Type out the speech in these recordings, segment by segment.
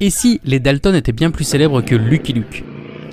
Et si les Dalton étaient bien plus célèbres que Lucky Luke?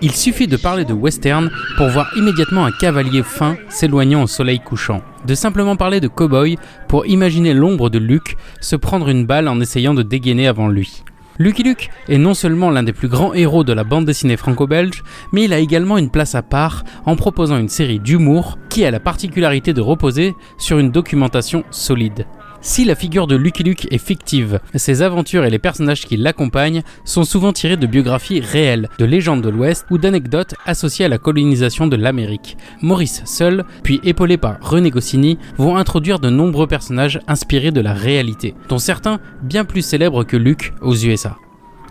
Il suffit de parler de western pour voir immédiatement un cavalier fin s'éloignant au soleil couchant. De simplement parler de cowboy pour imaginer l'ombre de Luke se prendre une balle en essayant de dégainer avant lui. Lucky Luke est non seulement l'un des plus grands héros de la bande dessinée franco-belge, mais il a également une place à part en proposant une série d'humour qui a la particularité de reposer sur une documentation solide. Si la figure de Lucky Luke est fictive, ses aventures et les personnages qui l'accompagnent sont souvent tirés de biographies réelles, de légendes de l'Ouest ou d'anecdotes associées à la colonisation de l'Amérique. Maurice seul, puis épaulé par René Goscinny, vont introduire de nombreux personnages inspirés de la réalité, dont certains bien plus célèbres que Luke aux USA.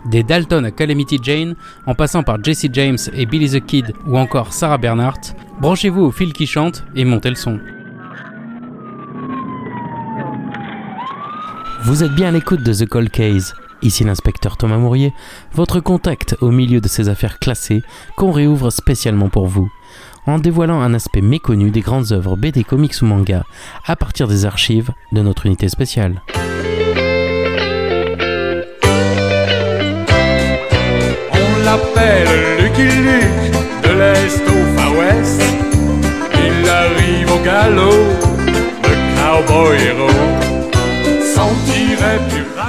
Des Dalton à Calamity Jane, en passant par Jesse James et Billy the Kid ou encore Sarah Bernhardt, branchez-vous au fil qui chante et montez le son. Vous êtes bien à l'écoute de The Cold Case. Ici l'inspecteur Thomas Mourier, votre contact au milieu de ces affaires classées qu'on réouvre spécialement pour vous, en dévoilant un aspect méconnu des grandes œuvres BD, comics ou manga à partir des archives de notre unité spéciale. On l'appelle Lucky Luke, de l'Est au Far. Il arrive au galop, le cowboy héros.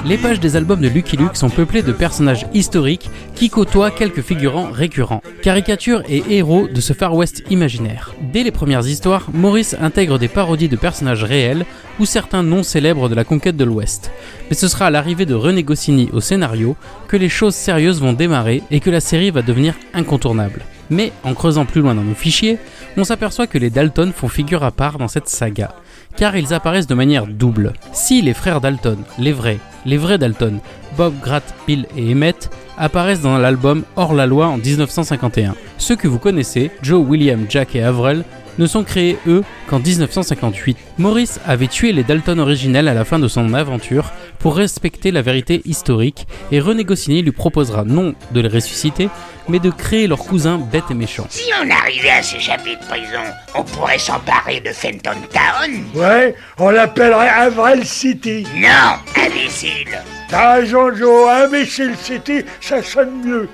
Les pages des albums de Lucky Luke sont peuplées de personnages historiques qui côtoient quelques figurants récurrents, caricatures et héros de ce Far West imaginaire. Dès les premières histoires, Maurice intègre des parodies de personnages réels ou certains noms célèbres de la conquête de l'Ouest. Mais ce sera à l'arrivée de René Goscinny au scénario que les choses sérieuses vont démarrer et que la série va devenir incontournable. Mais en creusant plus loin dans nos fichiers, on s'aperçoit que les Dalton font figure à part dans cette saga car ils apparaissent de manière double. Si les frères Dalton, les vrais, les vrais Dalton, Bob, Grat, Bill et Emmett, apparaissent dans l'album Hors la loi en 1951. Ceux que vous connaissez, Joe, William, Jack et Avril, ne sont créés eux qu'en 1958. Maurice avait tué les Dalton originels à la fin de son aventure pour respecter la vérité historique et René Goscinny lui proposera non de les ressusciter, mais de créer leur cousin bête et méchant. Si on arrivait à s'échapper de prison, on pourrait s'emparer de Fenton Town Ouais, on l'appellerait Avril City. Non, imbécile T'as raison, Joe, Imbécile City, ça sonne mieux.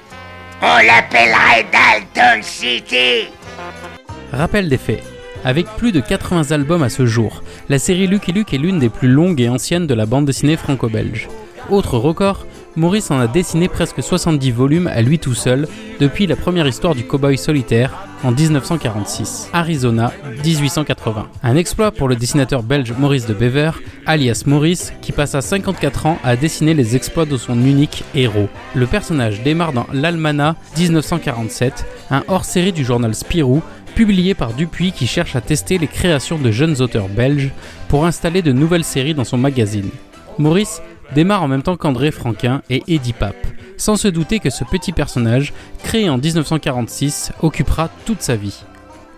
On l'appellerait Dalton City Rappel des faits. Avec plus de 80 albums à ce jour, la série Lucky Luke est l'une des plus longues et anciennes de la bande dessinée franco-belge. Autre record, Maurice en a dessiné presque 70 volumes à lui tout seul depuis la première histoire du cowboy solitaire en 1946, Arizona 1880. Un exploit pour le dessinateur belge Maurice de Bever, alias Maurice, qui passa 54 ans à dessiner les exploits de son unique héros. Le personnage démarre dans l'Almanach 1947, un hors-série du journal Spirou publié par Dupuis qui cherche à tester les créations de jeunes auteurs belges pour installer de nouvelles séries dans son magazine. Maurice démarre en même temps qu'André Franquin et Eddie Pape, sans se douter que ce petit personnage, créé en 1946, occupera toute sa vie.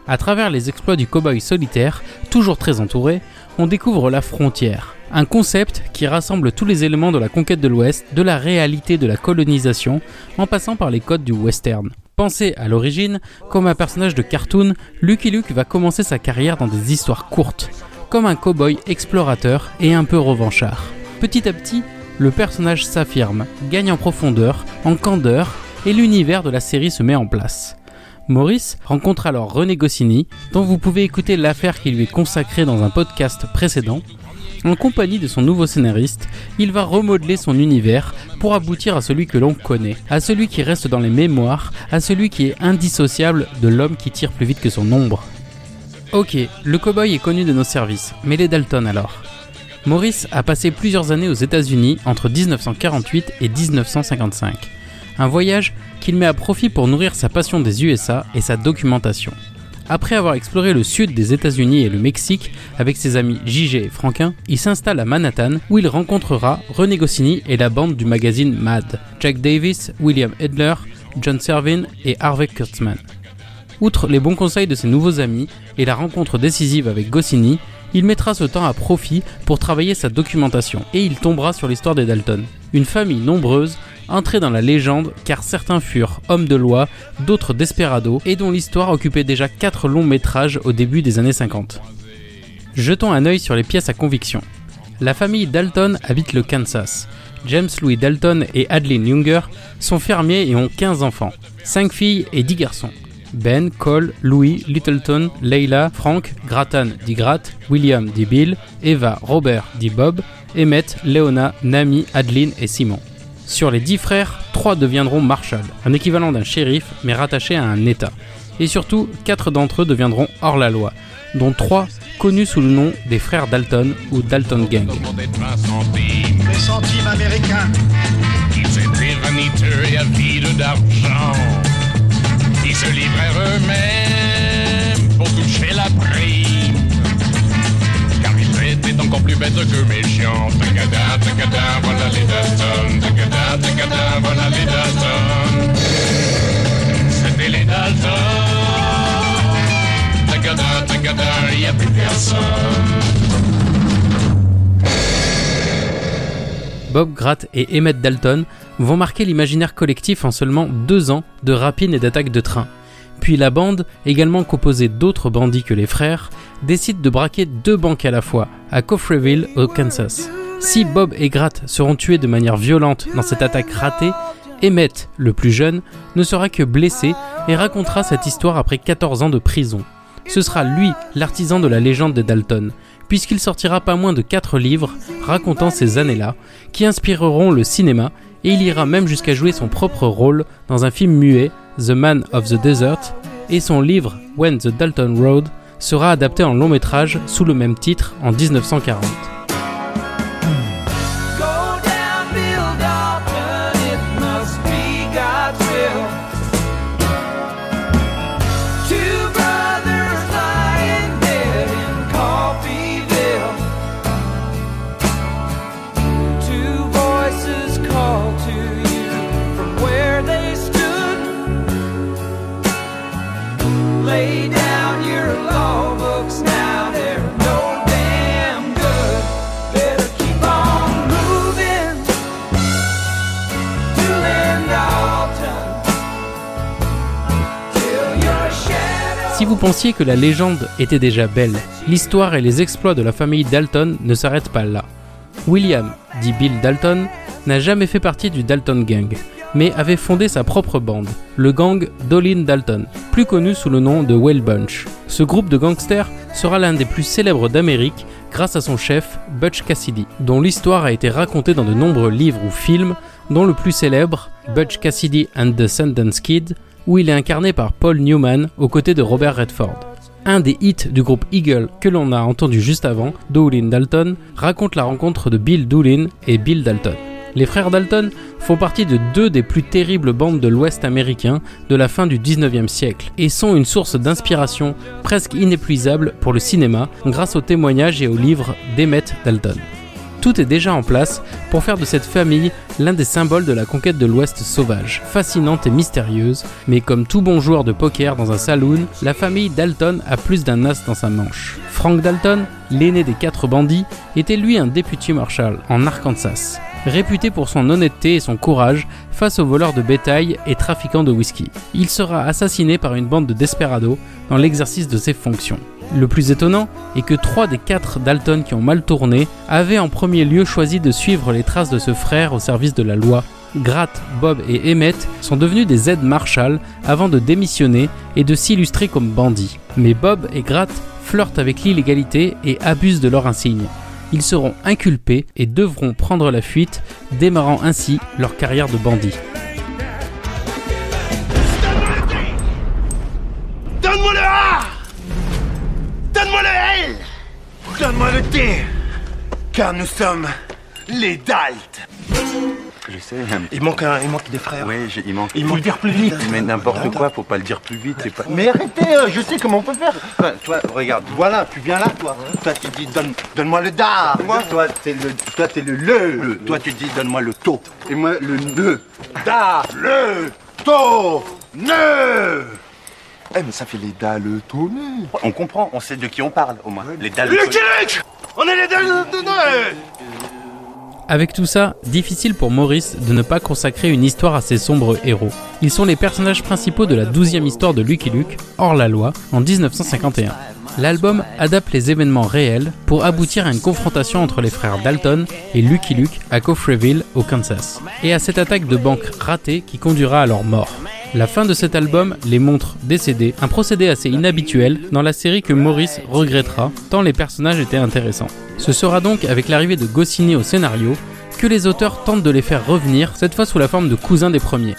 À travers les exploits du cowboy solitaire, toujours très entouré, on découvre la frontière, un concept qui rassemble tous les éléments de la conquête de l'Ouest, de la réalité de la colonisation, en passant par les codes du western. Pensé à l'origine comme un personnage de cartoon, Lucky Luke va commencer sa carrière dans des histoires courtes, comme un cow-boy explorateur et un peu revanchard. Petit à petit, le personnage s'affirme, gagne en profondeur, en candeur, et l'univers de la série se met en place. Maurice rencontre alors René Goscinny, dont vous pouvez écouter l'affaire qui lui est consacrée dans un podcast précédent, en compagnie de son nouveau scénariste, il va remodeler son univers pour aboutir à celui que l'on connaît, à celui qui reste dans les mémoires, à celui qui est indissociable de l'homme qui tire plus vite que son ombre. Ok, le cowboy est connu de nos services, mais les Dalton alors? Maurice a passé plusieurs années aux États-Unis entre 1948 et 1955. Un voyage qu'il met à profit pour nourrir sa passion des USA et sa documentation. Après avoir exploré le sud des États-Unis et le Mexique avec ses amis JG et Franquin, il s'installe à Manhattan où il rencontrera René Goscinny et la bande du magazine Mad, Jack Davis, William Edler, John Servin et Harvey Kurtzman. Outre les bons conseils de ses nouveaux amis et la rencontre décisive avec Goscinny, il mettra ce temps à profit pour travailler sa documentation et il tombera sur l'histoire des Dalton. Une famille nombreuse entrée dans la légende car certains furent hommes de loi, d'autres desperados et dont l'histoire occupait déjà 4 longs métrages au début des années 50. Jetons un œil sur les pièces à conviction. La famille Dalton habite le Kansas, James Louis Dalton et Adeline Younger, sont fermiers et ont 15 enfants, 5 filles et 10 garçons. Ben, Cole, Louis, Littleton, Leila, Frank, Grattan dit Grat, William dit Bill, Eva, Robert dit Bob, Emmett, Leona, Nami, Adeline et Simon. Sur les 10 frères, 3 deviendront Marshall, un équivalent d'un shérif mais rattaché à un État. Et surtout, 4 d'entre eux deviendront hors la loi, dont 3 connus sous le nom des frères Dalton ou Dalton Gang. Les centimes américains. Ils étaient vaniteux et avides d'argent. Ils se livrèrent eux-mêmes pour toucher la prime. Encore plus bêtes que méchants. Tagada, tagada, voilà les Dalton. Tagada, tagada, voilà les Dalton. C'était les Dalton. Tagada, tagada, y a plus personne. Bob Gratt et Emmett Dalton vont marquer l'imaginaire collectif en seulement deux ans de rapines et d'attaques de train. Puis la bande, également composée d'autres bandits que les frères, décide de braquer deux banques à la fois, à Coffreville, au Kansas. Si Bob et Gratt seront tués de manière violente dans cette attaque ratée, Emmett, le plus jeune, ne sera que blessé et racontera cette histoire après 14 ans de prison. Ce sera lui l'artisan de la légende des Dalton, puisqu'il sortira pas moins de 4 livres racontant ces années-là, qui inspireront le cinéma, et il ira même jusqu'à jouer son propre rôle dans un film muet, The Man of the Desert, et son livre When the Dalton Road sera adapté en long métrage sous le même titre en 1940. Si vous pensiez que la légende était déjà belle, l'histoire et les exploits de la famille Dalton ne s'arrêtent pas là. William, dit Bill Dalton, n'a jamais fait partie du Dalton Gang, mais avait fondé sa propre bande, le gang Dolin Dalton, plus connu sous le nom de Whale Bunch. Ce groupe de gangsters sera l'un des plus célèbres d'Amérique grâce à son chef, Butch Cassidy, dont l'histoire a été racontée dans de nombreux livres ou films, dont le plus célèbre, Butch Cassidy and the Sundance Kid, où il est incarné par Paul Newman aux côtés de Robert Redford. Un des hits du groupe Eagle que l'on a entendu juste avant, Doolin Dalton, raconte la rencontre de Bill Doolin et Bill Dalton. Les frères Dalton font partie de deux des plus terribles bandes de l'Ouest américain de la fin du 19e siècle et sont une source d'inspiration presque inépuisable pour le cinéma grâce aux témoignages et aux livres d'Emmett Dalton. Tout est déjà en place pour faire de cette famille l'un des symboles de la conquête de l'Ouest sauvage, fascinante et mystérieuse, mais comme tout bon joueur de poker dans un saloon, la famille Dalton a plus d'un as dans sa manche. Frank Dalton, l'aîné des quatre bandits, était lui un député marshal en Arkansas, réputé pour son honnêteté et son courage face aux voleurs de bétail et trafiquants de whisky. Il sera assassiné par une bande de desperados dans l'exercice de ses fonctions. Le plus étonnant est que trois des quatre Dalton qui ont mal tourné avaient en premier lieu choisi de suivre les traces de ce frère au service de la loi. Gratt, Bob et Emmett sont devenus des aides Marshall avant de démissionner et de s'illustrer comme bandits. Mais Bob et Gratt flirtent avec l'illégalité et abusent de leur insigne. Ils seront inculpés et devront prendre la fuite, démarrant ainsi leur carrière de bandits. Donne-moi le D Car nous sommes les Dalt. Je sais, petit- Il manque, un, il manque des frères. oui, il manque. Il faut le dire plus vite. Mais n'importe quoi, faut pas le dire plus vite. c'est Pas... Mais arrêtez, euh, je sais comment on peut faire. Toi, toi, regarde. Voilà, tu viens là, toi. Toi, tu dis donne, donne-moi le da. Moi, toi, t'es le, toi, t'es le le. Le. Toi, tu dis donne-moi le taux. Et moi, le ne. Da, le, to, ne. Eh, mais ça fait les dalles ne. On comprend, on sait de qui on parle, au moins. Les dalles. Lucky Luke On est les Noël Avec tout ça, difficile pour Maurice de ne pas consacrer une histoire à ses sombres héros. Ils sont les personnages principaux de la douzième histoire de Lucky Luke, hors la loi, en 1951. L'album adapte les événements réels pour aboutir à une confrontation entre les frères Dalton et Lucky Luke à Coffreville, au Kansas, et à cette attaque de banque ratée qui conduira à leur mort. La fin de cet album les montre décédés, un procédé assez inhabituel dans la série que Maurice regrettera tant les personnages étaient intéressants. Ce sera donc avec l'arrivée de Goscinny au scénario que les auteurs tentent de les faire revenir, cette fois sous la forme de cousins des premiers.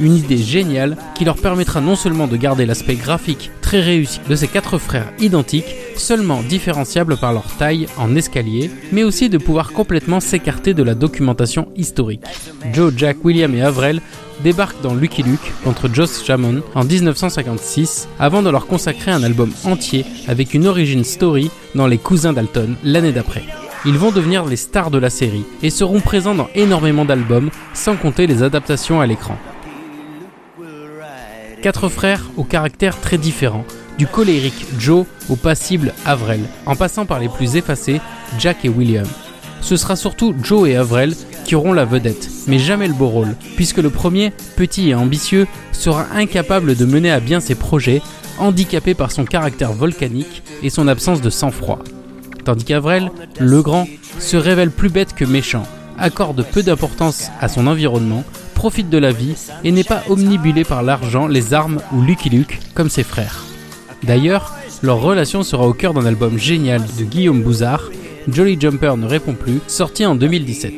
Une idée géniale qui leur permettra non seulement de garder l'aspect graphique très réussi de ces quatre frères identiques, seulement différenciables par leur taille en escalier, mais aussi de pouvoir complètement s'écarter de la documentation historique. Joe, Jack, William et Avril débarquent dans Lucky Luke contre Joss Jamon en 1956 avant de leur consacrer un album entier avec une origin story dans Les Cousins Dalton l'année d'après. Ils vont devenir les stars de la série et seront présents dans énormément d'albums, sans compter les adaptations à l'écran. Quatre frères au caractère très différent, du colérique Joe au passible Avril, en passant par les plus effacés Jack et William. Ce sera surtout Joe et Avril qui auront la vedette, mais jamais le beau rôle, puisque le premier, petit et ambitieux, sera incapable de mener à bien ses projets, handicapé par son caractère volcanique et son absence de sang-froid. Tandis qu'Avril, le grand, se révèle plus bête que méchant, accorde peu d'importance à son environnement, profite de la vie et n'est pas omnibulé par l'argent, les armes ou Lucky Luke comme ses frères. D'ailleurs, leur relation sera au cœur d'un album génial de Guillaume Bouzard, Jolly Jumper ne répond plus, sorti en 2017.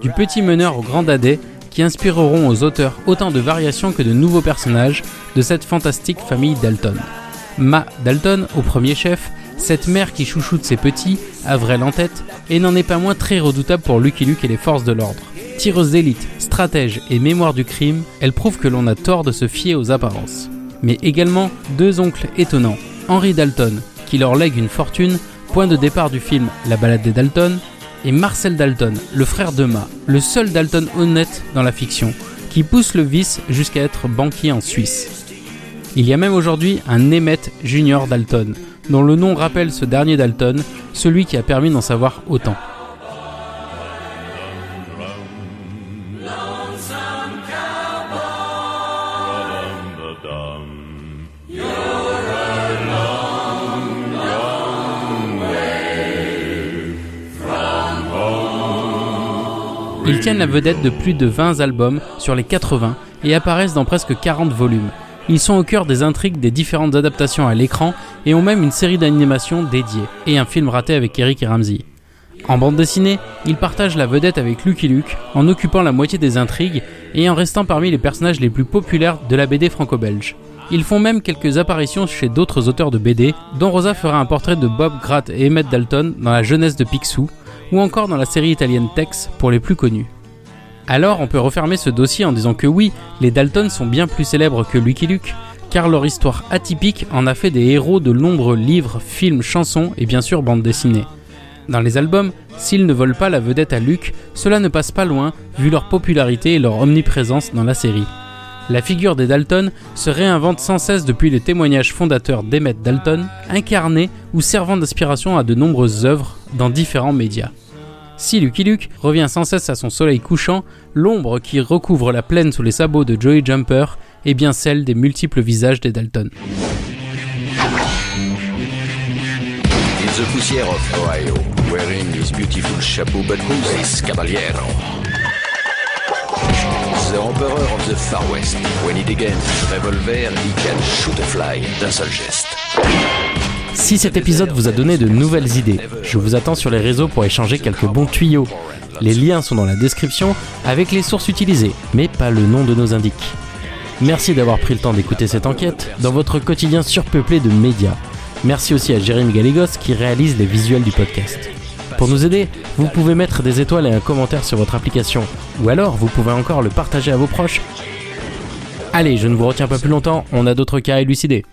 Du petit meneur au grand dadais qui inspireront aux auteurs autant de variations que de nouveaux personnages de cette fantastique famille Dalton. Ma Dalton au premier chef, cette mère qui chouchoute ses petits, Avril en tête, et n'en est pas moins très redoutable pour Lucky Luke et les forces de l'ordre. Tireuse d'élite, stratège et mémoire du crime, elle prouve que l'on a tort de se fier aux apparences. Mais également deux oncles étonnants, Henry Dalton, qui leur lègue une fortune, point de départ du film La balade des Dalton, et Marcel Dalton, le frère de Ma, le seul Dalton honnête dans la fiction, qui pousse le vice jusqu'à être banquier en Suisse. Il y a même aujourd'hui un Emmett Junior Dalton, dont le nom rappelle ce dernier Dalton, celui qui a permis d'en savoir autant. Ils tiennent la vedette de plus de 20 albums sur les 80 et apparaissent dans presque 40 volumes. Ils sont au cœur des intrigues des différentes adaptations à l'écran et ont même une série d'animations dédiée et un film raté avec Eric et Ramsey. En bande dessinée, ils partagent la vedette avec Lucky Luke en occupant la moitié des intrigues et en restant parmi les personnages les plus populaires de la BD franco-belge. Ils font même quelques apparitions chez d'autres auteurs de BD, dont Rosa fera un portrait de Bob Gratt et Emmett Dalton dans la jeunesse de Picsou, ou encore dans la série italienne Tex pour les plus connus. Alors on peut refermer ce dossier en disant que oui, les Dalton sont bien plus célèbres que Lucky Luke, car leur histoire atypique en a fait des héros de nombreux livres, films, chansons et bien sûr bandes dessinées. Dans les albums, s'ils ne volent pas la vedette à Luke, cela ne passe pas loin vu leur popularité et leur omniprésence dans la série. La figure des Dalton se réinvente sans cesse depuis les témoignages fondateurs d'Emmett Dalton, incarnés ou servant d'inspiration à de nombreuses œuvres dans différents médias. Si Lucky Luke revient sans cesse à son soleil couchant, l'ombre qui recouvre la plaine sous les sabots de Joey Jumper est bien celle des multiples visages des Dalton. In the poussière of Ohio, wearing his beautiful chapeau, but who's this caballero? The Emperor of the Far West. When he degains his revolver, he can shoot a fly d'un seul geste. Si cet épisode vous a donné de nouvelles idées, je vous attends sur les réseaux pour échanger quelques bons tuyaux. Les liens sont dans la description avec les sources utilisées, mais pas le nom de nos indiques. Merci d'avoir pris le temps d'écouter cette enquête dans votre quotidien surpeuplé de médias. Merci aussi à Jérémy Galégos qui réalise les visuels du podcast. Pour nous aider, vous pouvez mettre des étoiles et un commentaire sur votre application, ou alors vous pouvez encore le partager à vos proches. Allez, je ne vous retiens pas plus longtemps, on a d'autres cas à élucider.